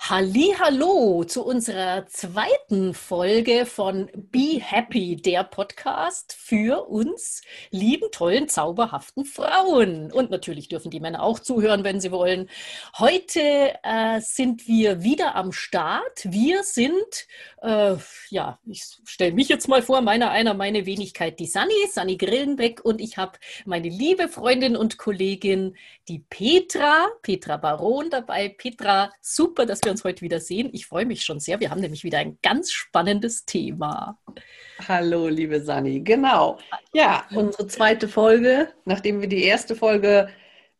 Hallo zu unserer zweiten Folge von Be Happy, der Podcast für uns lieben, tollen, zauberhaften Frauen. Und natürlich dürfen die Männer auch zuhören, wenn sie wollen. Heute äh, sind wir wieder am Start. Wir sind, äh, ja, ich stelle mich jetzt mal vor, meiner einer, meine Wenigkeit, die Sani, Sani Grillenbeck und ich habe meine liebe Freundin und Kollegin, die Petra, Petra Baron dabei. Petra, super, dass wir uns heute wieder sehen. Ich freue mich schon sehr. Wir haben nämlich wieder ein ganz spannendes Thema. Hallo, liebe Sani. Genau. Ja, unsere zweite Folge, nachdem wir die erste Folge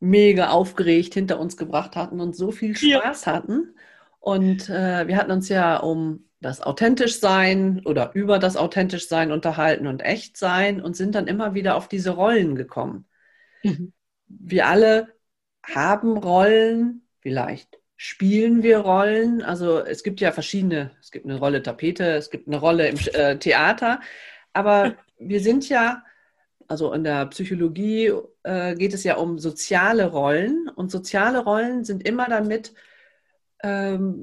mega aufgeregt hinter uns gebracht hatten und so viel Spaß ja. hatten. Und äh, wir hatten uns ja um das authentisch sein oder über das authentisch sein unterhalten und echt sein und sind dann immer wieder auf diese Rollen gekommen. Mhm. Wir alle haben Rollen, vielleicht spielen wir Rollen. Also es gibt ja verschiedene, es gibt eine Rolle Tapete, es gibt eine Rolle im äh, Theater, aber wir sind ja, also in der Psychologie äh, geht es ja um soziale Rollen und soziale Rollen sind immer damit, ähm,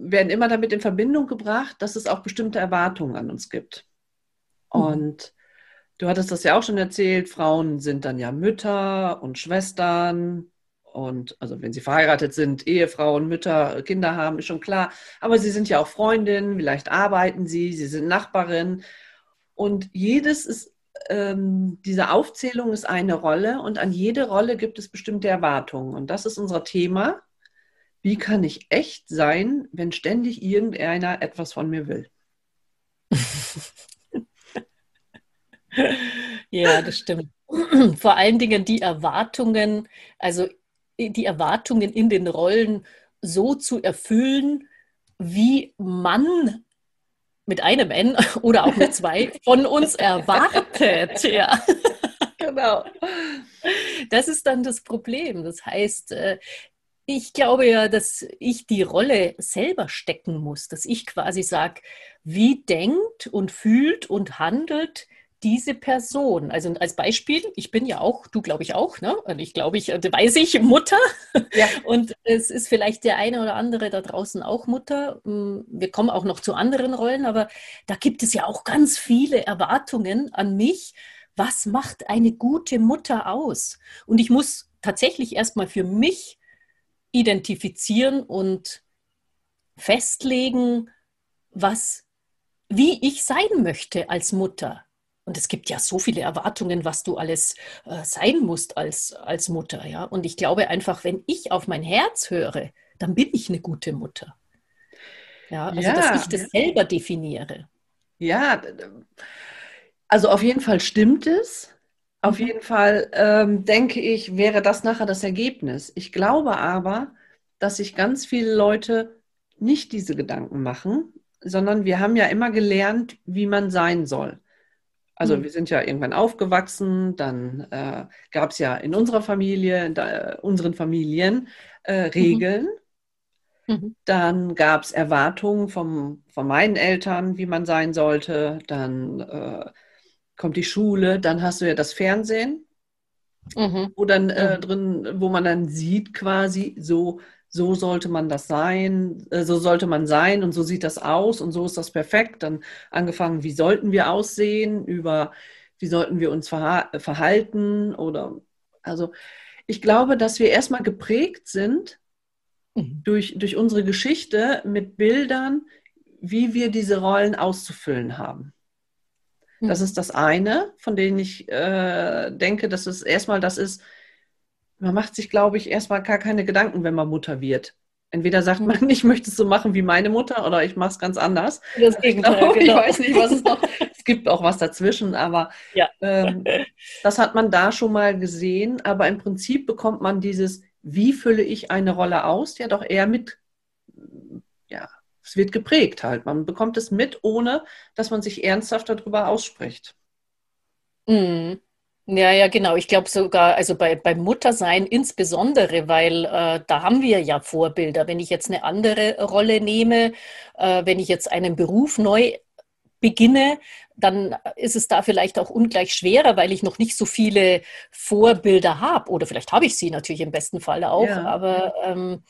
werden immer damit in Verbindung gebracht, dass es auch bestimmte Erwartungen an uns gibt. Mhm. Und du hattest das ja auch schon erzählt, Frauen sind dann ja Mütter und Schwestern und also wenn sie verheiratet sind, Ehefrauen, Mütter, Kinder haben, ist schon klar. Aber sie sind ja auch Freundinnen, vielleicht arbeiten sie, sie sind Nachbarin. Und jedes ist, ähm, diese Aufzählung ist eine Rolle und an jede Rolle gibt es bestimmte Erwartungen. Und das ist unser Thema. Wie kann ich echt sein, wenn ständig irgendeiner etwas von mir will? ja, das stimmt. Vor allen Dingen die Erwartungen, also die Erwartungen in den Rollen so zu erfüllen, wie man mit einem N oder auch mit zwei von uns erwartet. Ja. Genau. Das ist dann das Problem. Das heißt, äh, ich glaube ja, dass ich die Rolle selber stecken muss, dass ich quasi sage, wie denkt und fühlt und handelt diese Person. Also als Beispiel, ich bin ja auch, du glaube ich auch, ne? Und ich glaube, ich äh, weiß ich, Mutter. Ja. Und es ist vielleicht der eine oder andere da draußen auch Mutter. Mm, wir kommen auch noch zu anderen Rollen, aber da gibt es ja auch ganz viele Erwartungen an mich. Was macht eine gute Mutter aus? Und ich muss tatsächlich erstmal für mich identifizieren und festlegen, was, wie ich sein möchte als Mutter. Und es gibt ja so viele Erwartungen, was du alles äh, sein musst als, als Mutter. Ja? Und ich glaube einfach, wenn ich auf mein Herz höre, dann bin ich eine gute Mutter. Ja, also ja. dass ich das selber definiere. Ja, also auf jeden Fall stimmt es. Auf mhm. jeden Fall ähm, denke ich, wäre das nachher das Ergebnis. Ich glaube aber, dass sich ganz viele Leute nicht diese Gedanken machen, sondern wir haben ja immer gelernt, wie man sein soll. Also mhm. wir sind ja irgendwann aufgewachsen, dann äh, gab es ja in unserer Familie, in der, unseren Familien äh, mhm. Regeln. Mhm. Dann gab es Erwartungen vom, von meinen Eltern, wie man sein sollte. Dann äh, kommt die Schule, dann hast du ja das Fernsehen, mhm. wo dann äh, mhm. drin, wo man dann sieht quasi so so sollte man das sein, äh, so sollte man sein und so sieht das aus und so ist das perfekt. Dann angefangen, wie sollten wir aussehen, über wie sollten wir uns verhalten oder also ich glaube, dass wir erstmal geprägt sind mhm. durch, durch unsere Geschichte mit Bildern, wie wir diese Rollen auszufüllen haben. Das mhm. ist das eine, von dem ich äh, denke, dass es erstmal das ist, man macht sich, glaube ich, erstmal gar keine Gedanken, wenn man Mutter wird. Entweder sagt man, ich möchte es so machen wie meine Mutter oder ich mache es ganz anders. Das Gegenteil, ich, glaube, genau. ich weiß nicht, was es noch Es gibt auch was dazwischen, aber ja. ähm, das hat man da schon mal gesehen. Aber im Prinzip bekommt man dieses, wie fülle ich eine Rolle aus, ja doch eher mit ja, es wird geprägt halt. Man bekommt es mit, ohne dass man sich ernsthaft darüber ausspricht. Mhm. Ja, ja, genau. Ich glaube sogar, also bei, beim Muttersein insbesondere, weil äh, da haben wir ja Vorbilder. Wenn ich jetzt eine andere Rolle nehme, äh, wenn ich jetzt einen Beruf neu beginne, dann ist es da vielleicht auch ungleich schwerer, weil ich noch nicht so viele Vorbilder habe. Oder vielleicht habe ich sie natürlich im besten Fall auch, ja. aber ähm,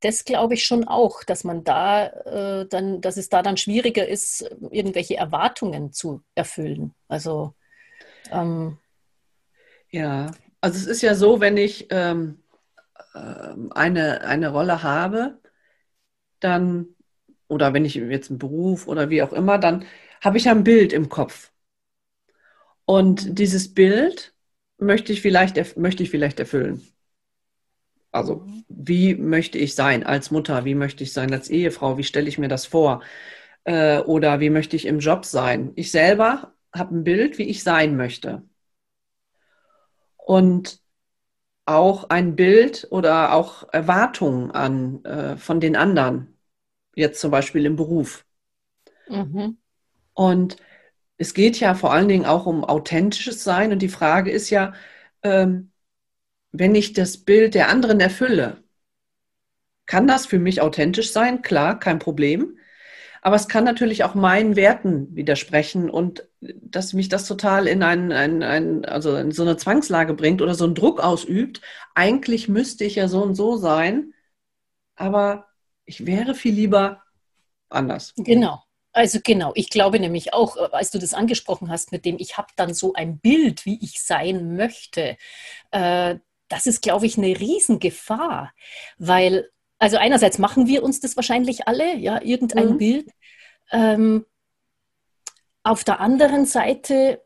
das glaube ich schon auch, dass man da äh, dann, dass es da dann schwieriger ist, irgendwelche Erwartungen zu erfüllen. Also ähm, ja, also es ist ja so, wenn ich ähm, ähm, eine, eine Rolle habe, dann, oder wenn ich jetzt einen Beruf oder wie auch immer, dann habe ich ein Bild im Kopf. Und dieses Bild möchte ich vielleicht, möchte ich vielleicht erfüllen. Also, wie möchte ich sein als Mutter? Wie möchte ich sein als Ehefrau? Wie stelle ich mir das vor? Äh, oder wie möchte ich im Job sein? Ich selber habe ein Bild, wie ich sein möchte. Und auch ein Bild oder auch Erwartungen an äh, von den anderen, jetzt zum Beispiel im Beruf. Mhm. Und es geht ja vor allen Dingen auch um authentisches Sein. Und die Frage ist ja, ähm, wenn ich das Bild der anderen erfülle, kann das für mich authentisch sein? Klar, kein Problem. Aber es kann natürlich auch meinen Werten widersprechen und dass mich das total in, ein, ein, ein, also in so eine Zwangslage bringt oder so einen Druck ausübt. Eigentlich müsste ich ja so und so sein, aber ich wäre viel lieber anders. Genau. Also genau, ich glaube nämlich auch, äh, als du das angesprochen hast, mit dem ich habe dann so ein Bild, wie ich sein möchte, äh, das ist, glaube ich, eine Riesengefahr, weil, also einerseits machen wir uns das wahrscheinlich alle, ja, irgendein mhm. Bild. Ähm, auf der anderen Seite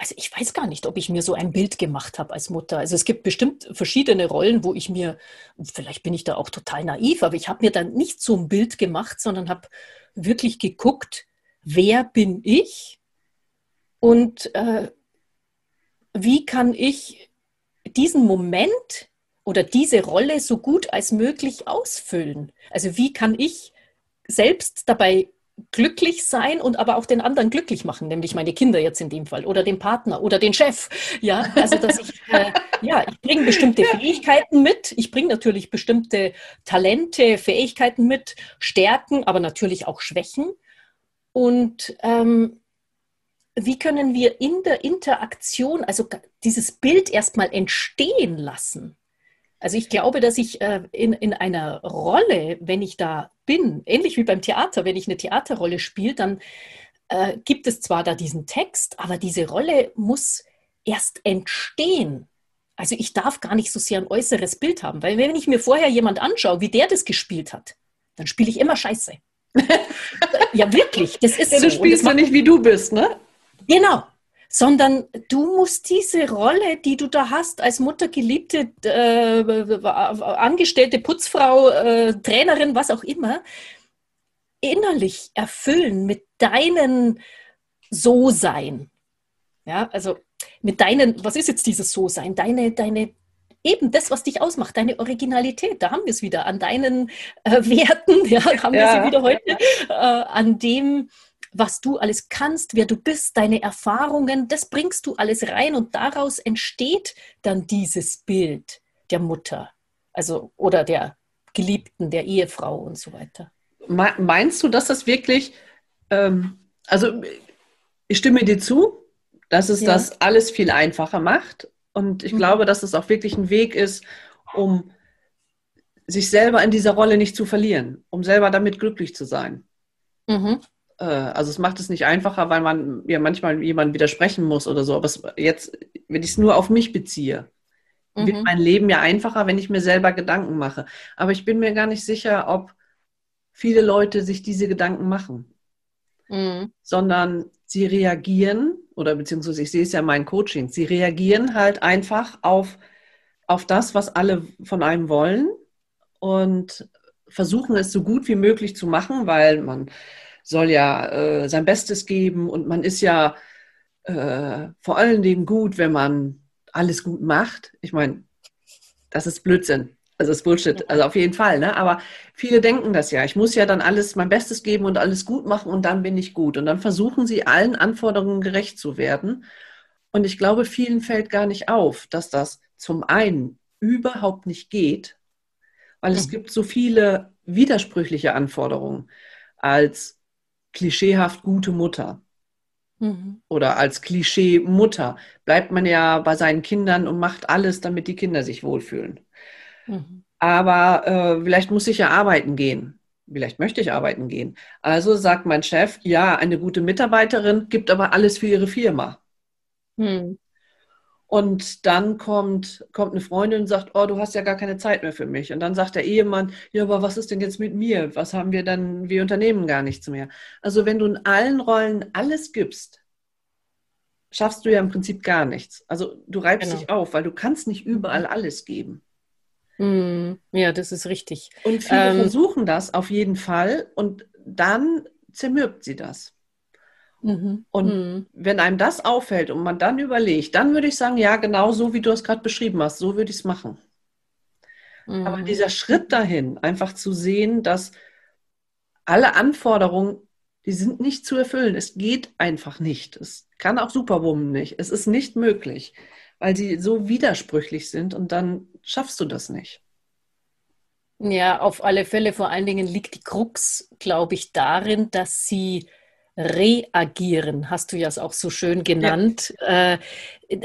also ich weiß gar nicht, ob ich mir so ein Bild gemacht habe als Mutter. Also es gibt bestimmt verschiedene Rollen, wo ich mir, vielleicht bin ich da auch total naiv, aber ich habe mir dann nicht so ein Bild gemacht, sondern habe wirklich geguckt, wer bin ich und äh, wie kann ich diesen Moment oder diese Rolle so gut als möglich ausfüllen. Also wie kann ich selbst dabei glücklich sein und aber auch den anderen glücklich machen, nämlich meine Kinder jetzt in dem Fall oder den Partner oder den Chef. Ja, also dass ich, äh, ja, ich bringe bestimmte Fähigkeiten mit. Ich bringe natürlich bestimmte Talente, Fähigkeiten mit, Stärken, aber natürlich auch Schwächen. Und ähm, wie können wir in der Interaktion, also dieses Bild erstmal entstehen lassen? Also ich glaube, dass ich äh, in, in einer Rolle, wenn ich da bin, ähnlich wie beim Theater, wenn ich eine Theaterrolle spiele, dann äh, gibt es zwar da diesen Text, aber diese Rolle muss erst entstehen. Also ich darf gar nicht so sehr ein äußeres Bild haben, weil wenn ich mir vorher jemand anschaue, wie der das gespielt hat, dann spiele ich immer Scheiße. ja, wirklich, das ist ja, Du spielst ja nicht, wie du bist, ne? Genau, sondern du musst diese Rolle, die du da hast, als Mutter, Geliebte, äh, Angestellte, Putzfrau, äh, Trainerin, was auch immer, innerlich erfüllen mit deinen So-Sein. Ja, also mit deinen, was ist jetzt dieses So-Sein? Deine, deine, eben das, was dich ausmacht, deine Originalität, da haben wir es wieder, an deinen äh, Werten, ja, haben wir sie wieder heute, äh, an dem, was du alles kannst, wer du bist, deine Erfahrungen, das bringst du alles rein und daraus entsteht dann dieses Bild der Mutter, also oder der Geliebten, der Ehefrau und so weiter. Meinst du, dass das wirklich, ähm, also ich stimme dir zu, dass es ja. das alles viel einfacher macht und ich mhm. glaube, dass es auch wirklich ein Weg ist, um sich selber in dieser Rolle nicht zu verlieren, um selber damit glücklich zu sein. Mhm. Äh, also es macht es nicht einfacher, weil man ja manchmal jemandem widersprechen muss oder so. Aber es, jetzt, wenn ich es nur auf mich beziehe, mhm. wird mein Leben ja einfacher, wenn ich mir selber Gedanken mache. Aber ich bin mir gar nicht sicher, ob viele Leute sich diese Gedanken machen. Mhm. Sondern sie reagieren, oder beziehungsweise ich sehe es ja in meinen Coachings, sie reagieren halt einfach auf, auf das, was alle von einem wollen und versuchen es so gut wie möglich zu machen, weil man soll ja äh, sein Bestes geben und man ist ja äh, vor allen Dingen gut, wenn man alles gut macht. Ich meine, das ist Blödsinn. Also das ist Bullshit, also auf jeden Fall, ne? Aber viele denken das ja. Ich muss ja dann alles mein Bestes geben und alles gut machen und dann bin ich gut. Und dann versuchen sie allen Anforderungen gerecht zu werden. Und ich glaube, vielen fällt gar nicht auf, dass das zum einen überhaupt nicht geht, weil es mhm. gibt so viele widersprüchliche Anforderungen als klischeehaft gute Mutter. Mhm. Oder als Klischee Mutter bleibt man ja bei seinen Kindern und macht alles, damit die Kinder sich wohlfühlen. Mhm. Aber äh, vielleicht muss ich ja arbeiten gehen. Vielleicht möchte ich arbeiten gehen. Also sagt mein Chef, ja, eine gute Mitarbeiterin gibt aber alles für ihre Firma. Mhm. Und dann kommt, kommt eine Freundin und sagt, oh, du hast ja gar keine Zeit mehr für mich. Und dann sagt der Ehemann, ja, aber was ist denn jetzt mit mir? Was haben wir dann? Wir unternehmen gar nichts mehr. Also wenn du in allen Rollen alles gibst, schaffst du ja im Prinzip gar nichts. Also du reibst genau. dich auf, weil du kannst nicht überall alles geben. Mm, ja, das ist richtig. Und viele ähm, versuchen das auf jeden Fall und dann zermürbt sie das. Mhm. Und mhm. wenn einem das auffällt und man dann überlegt, dann würde ich sagen, ja, genau so, wie du es gerade beschrieben hast, so würde ich es machen. Mhm. Aber dieser Schritt dahin, einfach zu sehen, dass alle Anforderungen, die sind nicht zu erfüllen. Es geht einfach nicht. Es kann auch Superwoman nicht. Es ist nicht möglich weil sie so widersprüchlich sind und dann schaffst du das nicht. Ja, auf alle Fälle. Vor allen Dingen liegt die Krux, glaube ich, darin, dass sie reagieren, hast du ja auch so schön genannt. Ja. Äh,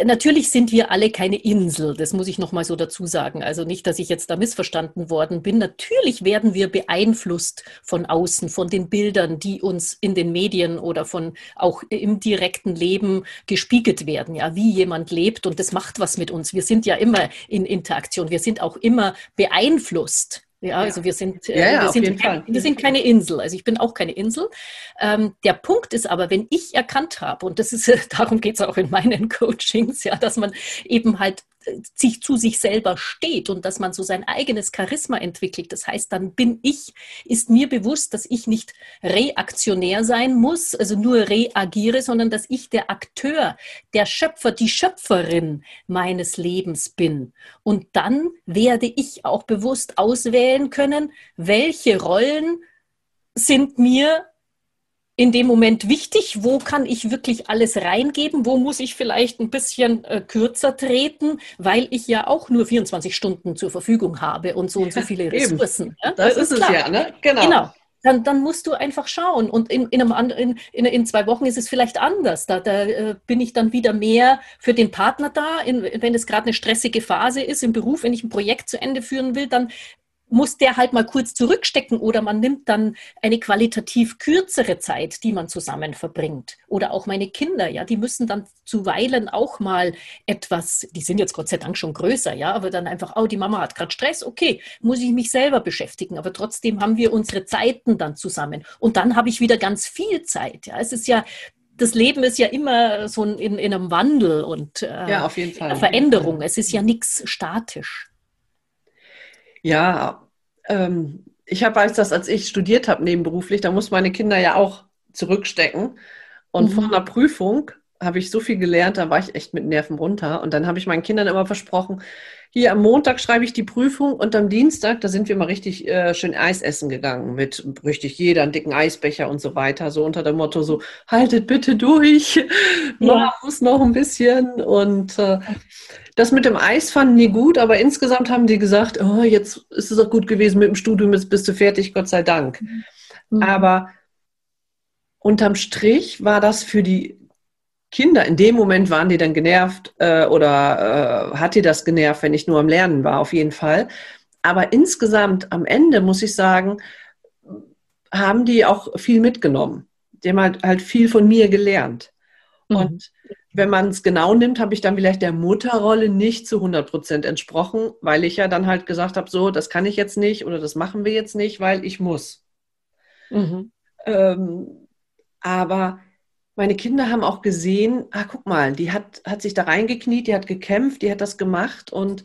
natürlich sind wir alle keine Insel, das muss ich noch mal so dazu sagen. Also nicht, dass ich jetzt da missverstanden worden bin. Natürlich werden wir beeinflusst von außen, von den Bildern, die uns in den Medien oder von auch im direkten Leben gespiegelt werden, ja, wie jemand lebt und das macht was mit uns. Wir sind ja immer in Interaktion, wir sind auch immer beeinflusst ja, also wir sind, äh, ja, ja, wir, sind kein, wir sind keine Insel. Also ich bin auch keine Insel. Ähm, der Punkt ist aber, wenn ich erkannt habe, und das ist, darum geht es auch in meinen Coachings, ja, dass man eben halt sich zu sich selber steht und dass man so sein eigenes Charisma entwickelt. Das heißt, dann bin ich, ist mir bewusst, dass ich nicht reaktionär sein muss, also nur reagiere, sondern dass ich der Akteur, der Schöpfer, die Schöpferin meines Lebens bin. Und dann werde ich auch bewusst auswählen können, welche Rollen sind mir in dem Moment wichtig? Wo kann ich wirklich alles reingeben? Wo muss ich vielleicht ein bisschen äh, kürzer treten, weil ich ja auch nur 24 Stunden zur Verfügung habe und so und so viele Ressourcen. Ja? Das, das, ist, es ja, ne? Genau. genau. Dann, dann, musst du einfach schauen. Und in, in, einem, in, in, zwei Wochen ist es vielleicht anders. Da, da äh, bin ich dann wieder mehr für den Partner da. Wenn es gerade eine stressige Phase ist im Beruf, wenn ich ein Projekt zu Ende führen will, dann muss der halt mal kurz zurückstecken oder man nimmt dann eine qualitativ kürzere Zeit, die man zusammen verbringt. Oder auch meine Kinder, ja, die müssen dann zuweilen auch mal etwas, die sind jetzt Gott sei Dank schon größer, ja, aber dann einfach, oh, die Mama hat gerade Stress, okay, muss ich mich selber beschäftigen, aber trotzdem haben wir unsere Zeiten dann zusammen. Und dann habe ich wieder ganz viel Zeit, ja. Es ist ja, das Leben ist ja immer so in, in einem Wandel und äh, ja. Veränderung. Es ist ja nichts statisch. Ja, ähm, ich habe weiß das, als ich studiert habe nebenberuflich, da muss meine Kinder ja auch zurückstecken. Und mhm. vor einer Prüfung habe ich so viel gelernt, da war ich echt mit Nerven runter. Und dann habe ich meinen Kindern immer versprochen, hier am Montag schreibe ich die Prüfung und am Dienstag, da sind wir mal richtig äh, schön Eis essen gegangen mit richtig jeder einen dicken Eisbecher und so weiter, so unter dem Motto so, haltet bitte durch, ja. muss noch ein bisschen. Und äh, das mit dem Eis fanden die gut, aber insgesamt haben die gesagt, oh, jetzt ist es auch gut gewesen mit dem Studium, jetzt bist du fertig, Gott sei Dank. Mhm. Aber unterm Strich war das für die Kinder, in dem Moment waren die dann genervt äh, oder äh, hat die das genervt, wenn ich nur am Lernen war, auf jeden Fall. Aber insgesamt am Ende muss ich sagen, haben die auch viel mitgenommen. Die haben halt, halt viel von mir gelernt. Mhm. Und wenn man es genau nimmt, habe ich dann vielleicht der Mutterrolle nicht zu 100 Prozent entsprochen, weil ich ja dann halt gesagt habe, so, das kann ich jetzt nicht oder das machen wir jetzt nicht, weil ich muss. Mhm. Ähm, aber meine Kinder haben auch gesehen, ah, guck mal, die hat, hat sich da reingekniet, die hat gekämpft, die hat das gemacht und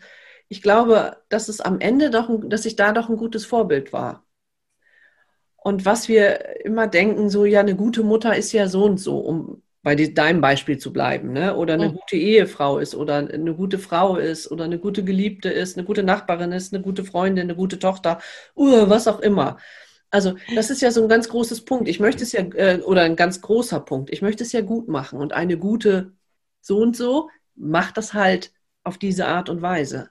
ich glaube, dass es am Ende doch, dass ich da doch ein gutes Vorbild war. Und was wir immer denken, so, ja, eine gute Mutter ist ja so und so, um bei deinem Beispiel zu bleiben, ne? oder eine mhm. gute Ehefrau ist oder eine gute Frau ist oder eine gute Geliebte ist, eine gute Nachbarin ist, eine gute Freundin, eine gute Tochter, uh, was auch immer. Also das ist ja so ein ganz großes Punkt. Ich möchte es ja, äh, oder ein ganz großer Punkt, ich möchte es ja gut machen und eine gute so und so macht das halt auf diese Art und Weise.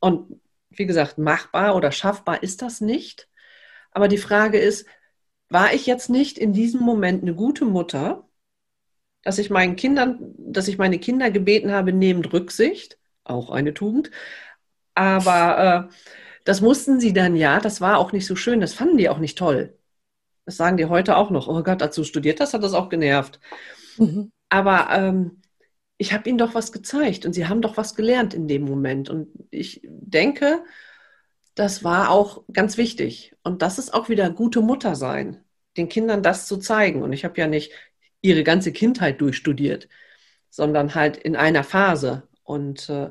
Und wie gesagt, machbar oder schaffbar ist das nicht. Aber die Frage ist, war ich jetzt nicht in diesem Moment eine gute Mutter, dass ich meinen Kindern, dass ich meine Kinder gebeten habe, nehmt Rücksicht, auch eine Tugend, aber äh, das mussten sie dann ja, das war auch nicht so schön, das fanden die auch nicht toll. Das sagen die heute auch noch. Oh Gott, du studiert hast, hat das auch genervt. Mhm. Aber ähm, ich habe ihnen doch was gezeigt und sie haben doch was gelernt in dem Moment. Und ich denke, das war auch ganz wichtig. Und das ist auch wieder gute Mutter sein, den Kindern das zu zeigen. Und ich habe ja nicht ihre ganze Kindheit durchstudiert, sondern halt in einer Phase. Und äh,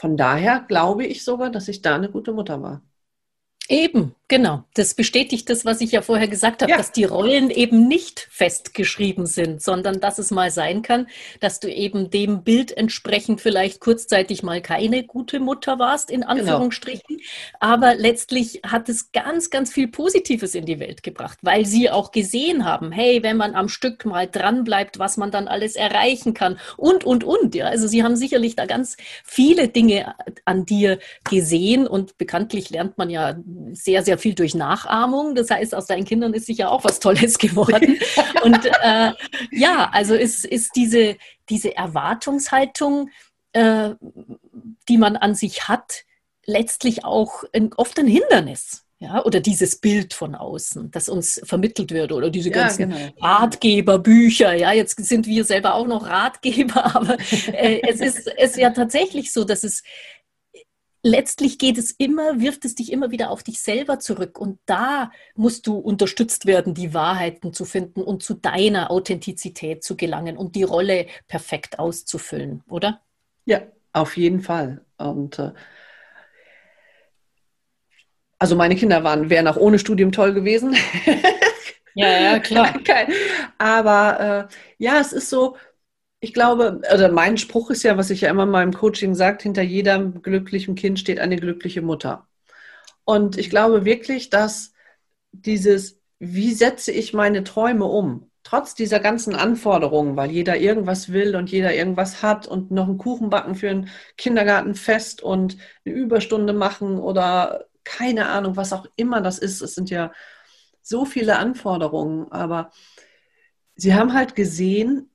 von daher glaube ich sogar, dass ich da eine gute Mutter war. Eben, genau. Das bestätigt das, was ich ja vorher gesagt habe, ja. dass die Rollen eben nicht festgeschrieben sind, sondern dass es mal sein kann, dass du eben dem Bild entsprechend vielleicht kurzzeitig mal keine gute Mutter warst, in genau. Anführungsstrichen. Genau. Aber letztlich hat es ganz, ganz viel Positives in die Welt gebracht, weil sie auch gesehen haben, hey, wenn man am Stück mal dran bleibt, was man dann alles erreichen kann und, und, und. Ja, also sie haben sicherlich da ganz viele Dinge an dir gesehen und bekanntlich lernt man ja sehr, sehr viel durch Nachahmung. Das heißt, aus deinen Kindern ist sicher auch was Tolles geworden. Und äh, ja, also ist, ist diese, diese Erwartungshaltung, äh, die man an sich hat, letztlich auch ein, oft ein Hindernis. Ja, oder dieses Bild von außen, das uns vermittelt wird, oder diese ganzen ja, genau. Ratgeberbücher. Ja, jetzt sind wir selber auch noch Ratgeber, aber äh, es ist, es ist ja tatsächlich so, dass es letztlich geht es immer, wirft es dich immer wieder auf dich selber zurück. Und da musst du unterstützt werden, die Wahrheiten zu finden und zu deiner Authentizität zu gelangen und die Rolle perfekt auszufüllen, oder? Ja, auf jeden Fall. Und äh, also meine Kinder waren, wären auch ohne Studium toll gewesen. ja, ja, klar. Aber äh, ja, es ist so, ich glaube, also mein Spruch ist ja, was ich ja immer in meinem Coaching sage, hinter jedem glücklichen Kind steht eine glückliche Mutter. Und ich glaube wirklich, dass dieses, wie setze ich meine Träume um, trotz dieser ganzen Anforderungen, weil jeder irgendwas will und jeder irgendwas hat und noch einen Kuchen backen für ein Kindergartenfest und eine Überstunde machen oder keine Ahnung, was auch immer das ist. Es sind ja so viele Anforderungen, aber sie haben halt gesehen,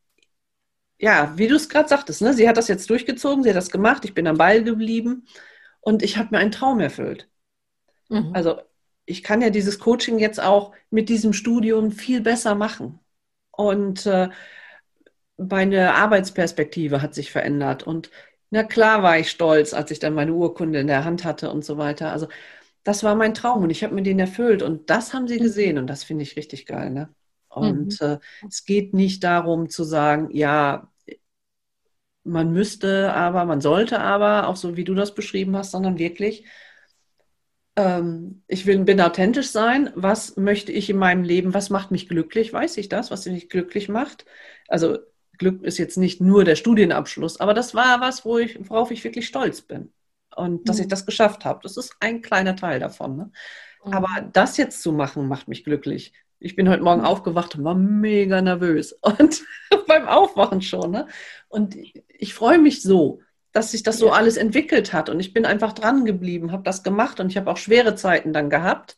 ja, wie du es gerade sagtest, ne? sie hat das jetzt durchgezogen, sie hat das gemacht, ich bin am Ball geblieben und ich habe mir einen Traum erfüllt. Mhm. Also ich kann ja dieses Coaching jetzt auch mit diesem Studium viel besser machen. Und äh, meine Arbeitsperspektive hat sich verändert. Und na klar war ich stolz, als ich dann meine Urkunde in der Hand hatte und so weiter. Also das war mein Traum und ich habe mir den erfüllt. Und das haben sie mhm. gesehen und das finde ich richtig geil. Ne? Und mhm. äh, es geht nicht darum zu sagen, ja, man müsste aber, man sollte aber, auch so wie du das beschrieben hast, sondern wirklich, ähm, ich will, bin authentisch sein. Was möchte ich in meinem Leben? Was macht mich glücklich? Weiß ich das, was mich glücklich macht? Also Glück ist jetzt nicht nur der Studienabschluss, aber das war was, wo ich, worauf ich wirklich stolz bin. Und dass mhm. ich das geschafft habe. Das ist ein kleiner Teil davon. Ne? Mhm. Aber das jetzt zu machen, macht mich glücklich. Ich bin heute Morgen mhm. aufgewacht und war mega nervös. Und beim Aufwachen schon. Ne? Und ich freue mich so, dass sich das so alles entwickelt hat. Und ich bin einfach dran geblieben, habe das gemacht und ich habe auch schwere Zeiten dann gehabt.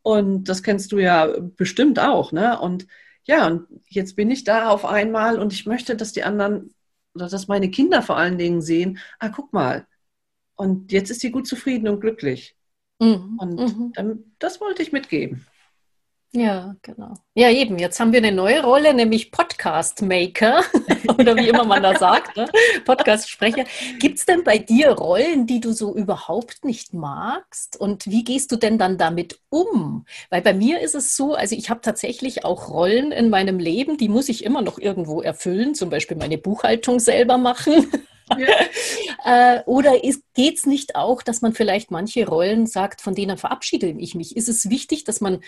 Und das kennst du ja bestimmt auch. Ne? Und ja, und jetzt bin ich da auf einmal und ich möchte, dass die anderen, oder dass meine Kinder vor allen Dingen sehen, ah, guck mal. Und jetzt ist sie gut zufrieden und glücklich. Mhm. Und mhm. Dann, das wollte ich mitgeben. Ja, genau. Ja, eben. Jetzt haben wir eine neue Rolle, nämlich Podcast Maker oder wie immer man da sagt, ne? Podcast-Sprecher. Gibt es denn bei dir Rollen, die du so überhaupt nicht magst? Und wie gehst du denn dann damit um? Weil bei mir ist es so, also ich habe tatsächlich auch Rollen in meinem Leben, die muss ich immer noch irgendwo erfüllen, zum Beispiel meine Buchhaltung selber machen. Ja. äh, oder geht es nicht auch, dass man vielleicht manche Rollen sagt, von denen verabschiede ich mich? Ist es wichtig, dass man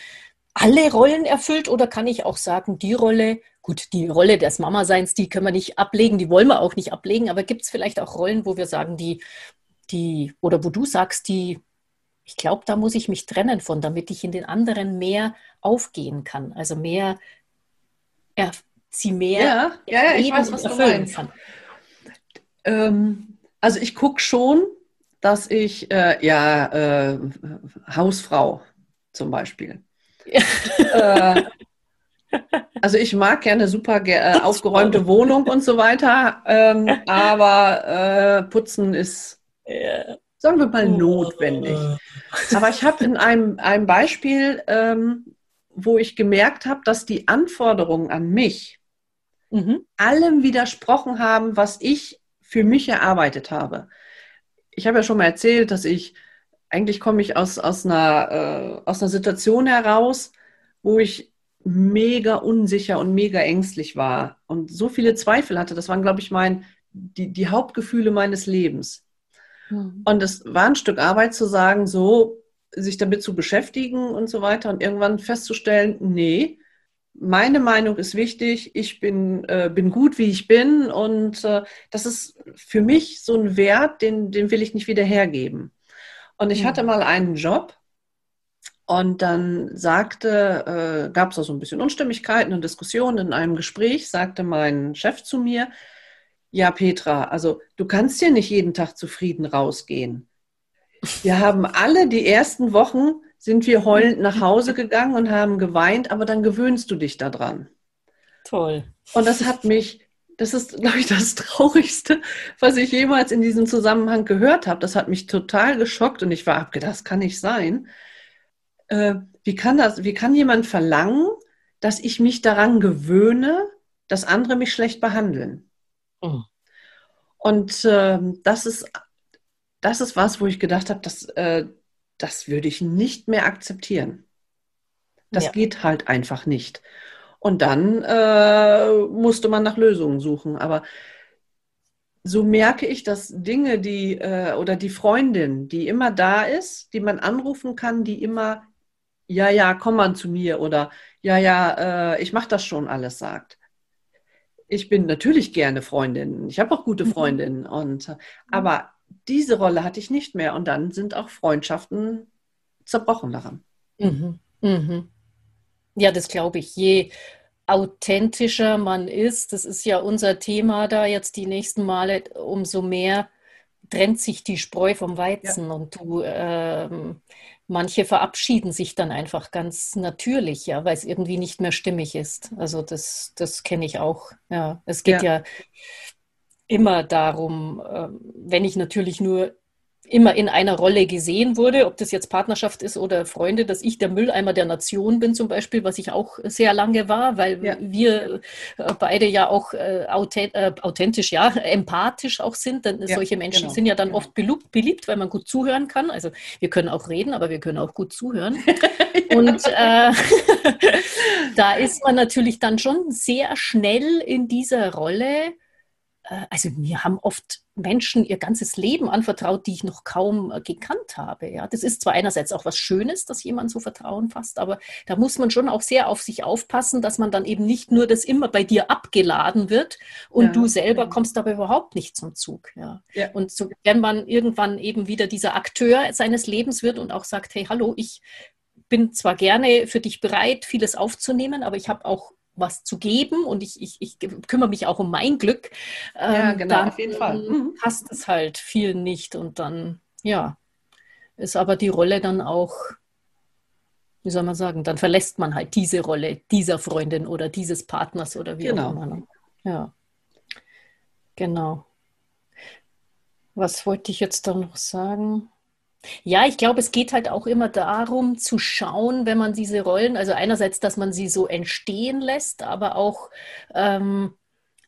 alle Rollen erfüllt oder kann ich auch sagen, die Rolle gut, die Rolle des Mama-Seins, die können wir nicht ablegen, die wollen wir auch nicht ablegen, aber gibt es vielleicht auch Rollen, wo wir sagen, die, die, oder wo du sagst, die, ich glaube, da muss ich mich trennen von, damit ich in den anderen mehr aufgehen kann, also mehr, er, sie mehr ja, ja, ich weiß, was du meinst. kann. Ähm, also ich gucke schon, dass ich, äh, ja, äh, Hausfrau zum Beispiel. äh, also ich mag gerne super äh, aufgeräumte Wohnung und so weiter, ähm, aber äh, Putzen ist, sagen wir mal, notwendig. Aber ich habe in einem, einem Beispiel, ähm, wo ich gemerkt habe, dass die Anforderungen an mich mhm. allem widersprochen haben, was ich für mich erarbeitet habe. Ich habe ja schon mal erzählt, dass ich, eigentlich komme ich aus, aus, einer, äh, aus einer Situation heraus, wo ich mega unsicher und mega ängstlich war und so viele Zweifel hatte. Das waren, glaube ich, mein, die, die Hauptgefühle meines Lebens. Mhm. Und es war ein Stück Arbeit zu sagen, so sich damit zu beschäftigen und so weiter und irgendwann festzustellen, nee, meine Meinung ist wichtig, ich bin, äh, bin gut, wie ich bin und äh, das ist für mich so ein Wert, den, den will ich nicht wieder hergeben. Und ich hatte mal einen Job, und dann sagte, äh, gab es auch so ein bisschen Unstimmigkeiten und Diskussionen in einem Gespräch, sagte mein Chef zu mir, ja, Petra, also du kannst ja nicht jeden Tag zufrieden rausgehen. Wir haben alle die ersten Wochen sind wir heulend nach Hause gegangen und haben geweint, aber dann gewöhnst du dich daran. Toll. Und das hat mich, das ist, glaube ich, das Traurigste, was ich jemals in diesem Zusammenhang gehört habe. Das hat mich total geschockt und ich war abgedacht, das kann nicht sein äh, wie kann das, wie kann jemand verlangen, dass ich mich daran gewöhne, dass andere mich schlecht behandeln? Mhm. Und äh, das ist, das ist was, wo ich gedacht habe, das, äh, das würde ich nicht mehr akzeptieren. Das ja. geht halt einfach nicht. Und dann äh, musste man nach Lösungen suchen. Aber so merke ich, dass Dinge, die äh, oder die Freundin, die immer da ist, die man anrufen kann, die immer ja, ja, komm mal zu mir oder ja, ja, äh, ich mache das schon alles sagt. Ich bin natürlich gerne Freundin. Ich habe auch gute mhm. Freundinnen. Und, äh, aber diese Rolle hatte ich nicht mehr. Und dann sind auch Freundschaften zerbrochen daran. Mhm. Mhm. Ja, das glaube ich. Je authentischer man ist, das ist ja unser Thema da jetzt die nächsten Male, umso mehr trennt sich die Spreu vom Weizen ja. und du ähm, manche verabschieden sich dann einfach ganz natürlich, ja, weil es irgendwie nicht mehr stimmig ist. Also das, das kenne ich auch. Ja, es geht ja, ja immer darum, ähm, wenn ich natürlich nur immer in einer Rolle gesehen wurde, ob das jetzt Partnerschaft ist oder Freunde, dass ich der Mülleimer der Nation bin zum Beispiel, was ich auch sehr lange war, weil ja. wir äh, beide ja auch äh, äh, authentisch, ja, empathisch auch sind. Denn ja, solche Menschen genau. sind ja dann genau. oft beliebt, weil man gut zuhören kann. Also wir können auch reden, aber wir können auch gut zuhören. Und äh, da ist man natürlich dann schon sehr schnell in dieser Rolle also mir haben oft Menschen ihr ganzes Leben anvertraut, die ich noch kaum äh, gekannt habe. Ja, das ist zwar einerseits auch was Schönes, dass jemand so Vertrauen fasst, aber da muss man schon auch sehr auf sich aufpassen, dass man dann eben nicht nur das immer bei dir abgeladen wird und ja. du selber kommst dabei überhaupt nicht zum Zug. Ja. ja. Und so, wenn man irgendwann eben wieder dieser Akteur seines Lebens wird und auch sagt, hey, hallo, ich bin zwar gerne für dich bereit, vieles aufzunehmen, aber ich habe auch was zu geben und ich, ich, ich kümmere mich auch um mein Glück, ja, ähm, genau, auf jeden Fall. Mhm. passt es halt viel nicht und dann, ja, ist aber die Rolle dann auch, wie soll man sagen, dann verlässt man halt diese Rolle dieser Freundin oder dieses Partners oder wie genau. auch immer. Ne? Ja, genau. Was wollte ich jetzt da noch sagen? Ja, ich glaube, es geht halt auch immer darum zu schauen, wenn man diese Rollen, also einerseits, dass man sie so entstehen lässt, aber auch ähm,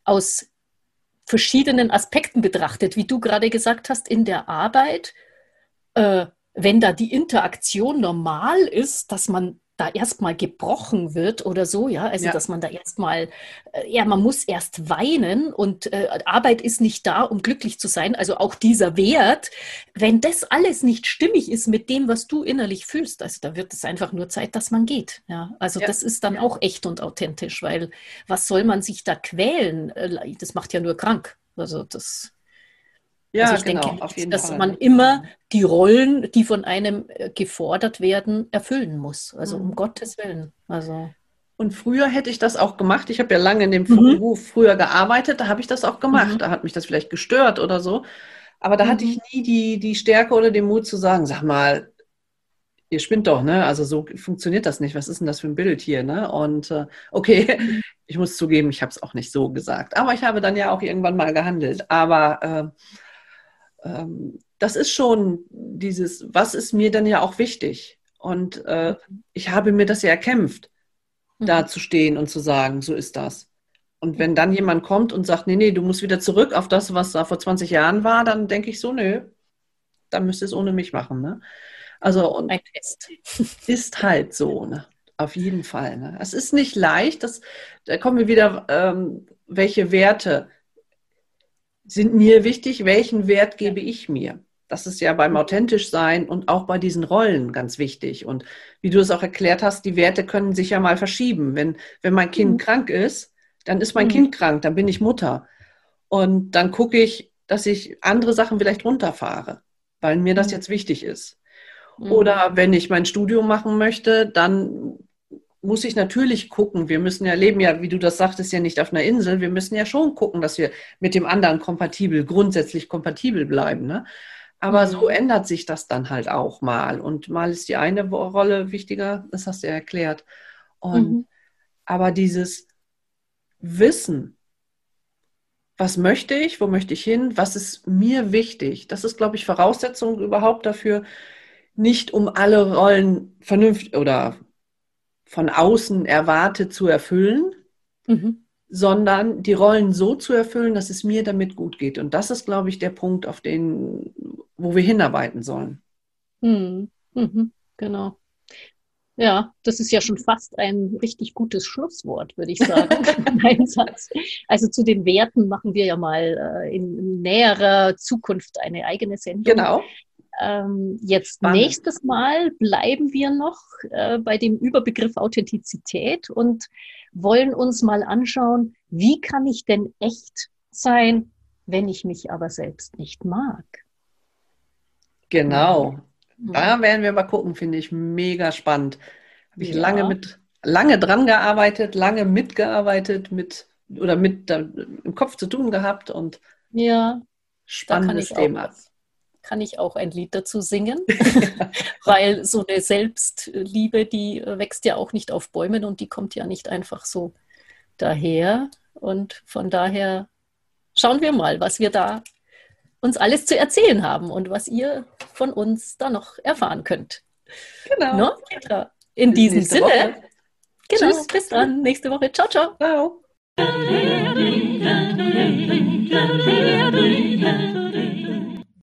aus verschiedenen Aspekten betrachtet, wie du gerade gesagt hast, in der Arbeit, äh, wenn da die Interaktion normal ist, dass man da erstmal gebrochen wird oder so, ja, also Ja. dass man da erstmal, äh, ja, man muss erst weinen und äh, Arbeit ist nicht da, um glücklich zu sein. Also auch dieser Wert, wenn das alles nicht stimmig ist mit dem, was du innerlich fühlst, also da wird es einfach nur Zeit, dass man geht. Ja, also Ja. das ist dann auch echt und authentisch, weil was soll man sich da quälen? Äh, Das macht ja nur krank. Also das. Ja, also ich genau, denke, auf nicht, dass Fall. man immer die Rollen, die von einem äh, gefordert werden, erfüllen muss. Also um Mhm. Gottes Willen. Also Und früher hätte ich das auch gemacht. Ich habe ja lange in dem Mhm. Beruf früher gearbeitet, da habe ich das auch gemacht. Mhm. Da hat mich das vielleicht gestört oder so. Aber da hatte Mhm. ich nie die, die Stärke oder den Mut zu sagen, sag mal, ihr spinnt doch, ne? Also so funktioniert das nicht. Was ist denn das für ein Bild hier, ne? Und äh, okay, Mhm. ich muss zugeben, ich habe es auch nicht so gesagt. Aber ich habe dann ja auch irgendwann mal gehandelt. Aber äh, ähm, das ist schon dieses, was ist mir denn ja auch wichtig? Und äh, ich habe mir das ja erkämpft Mhm. da zu stehen und zu sagen, so ist das. Und wenn dann jemand kommt und sagt, nee, nee, du musst wieder zurück auf das, was da vor 20 Jahren war, dann denke ich so, nö, dann müsst ihr es ohne mich machen. Ne? Also und ein Test. ist halt so, ne? auf jeden Fall. Ne? Es ist nicht leicht, das, da kommen wir wieder, ähm, welche Werte sind mir wichtig, welchen Wert gebe ich mir? Das ist ja beim authentisch sein und auch bei diesen Rollen ganz wichtig. Und wie du es auch erklärt hast, die Werte können sich ja mal verschieben. Wenn, wenn mein Kind Mhm. krank ist, dann ist mein Mhm. Kind krank, dann bin ich Mutter. Und dann gucke ich, dass ich andere Sachen vielleicht runterfahre, weil mir das Mhm. jetzt wichtig ist. Mhm. Oder wenn ich mein Studium machen möchte, dann muss ich natürlich gucken. Wir müssen ja leben ja, wie du das sagtest, ja nicht auf einer Insel. Wir müssen ja schon gucken, dass wir mit dem anderen kompatibel, grundsätzlich kompatibel bleiben. Ne? Aber Mhm. so ändert sich das dann halt auch mal. Und mal ist die eine Rolle wichtiger, das hast du ja erklärt. Und Mhm. aber dieses Wissen, was möchte ich, wo möchte ich hin, was ist mir wichtig, das ist, glaube ich, Voraussetzung überhaupt dafür, nicht um alle Rollen vernünftig oder von außen erwartet zu erfüllen, Mhm. sondern die Rollen so zu erfüllen, dass es mir damit gut geht. Und das ist, glaube ich, der Punkt, auf den, wo wir hinarbeiten sollen. Mhm. Mhm. Genau. Ja, das ist ja schon fast ein richtig gutes Schlusswort, würde ich sagen. Ein Satz. Also zu den Werten machen wir ja mal äh, in, in näherer Zukunft eine eigene Sendung. Genau. Ähm, jetzt Spannend. nächstes Mal bleiben wir noch äh, bei dem Überbegriff Authentizität und wollen uns mal anschauen, wie kann ich denn echt sein, wenn ich mich aber selbst nicht mag? Genau. Mhm. Da werden wir mal gucken, finde ich mega spannend. Habe ich Ja. lange mit, lange dran gearbeitet, lange mitgearbeitet, mit oder mit da, im Kopf zu tun gehabt und Ja, spannendes auch Thema. was. Kann ich auch ein Lied dazu singen, weil so eine Selbstliebe, die wächst ja auch nicht auf Bäumen und die kommt ja nicht einfach so daher. Und von daher schauen wir mal, was wir da uns alles zu erzählen haben und was ihr von uns da noch erfahren könnt. Genau. Ne, Petra? In Bis diesem Sinne, Woche. genau, Tschüss. bis dann, nächste Woche. Ciao, ciao. Ciao.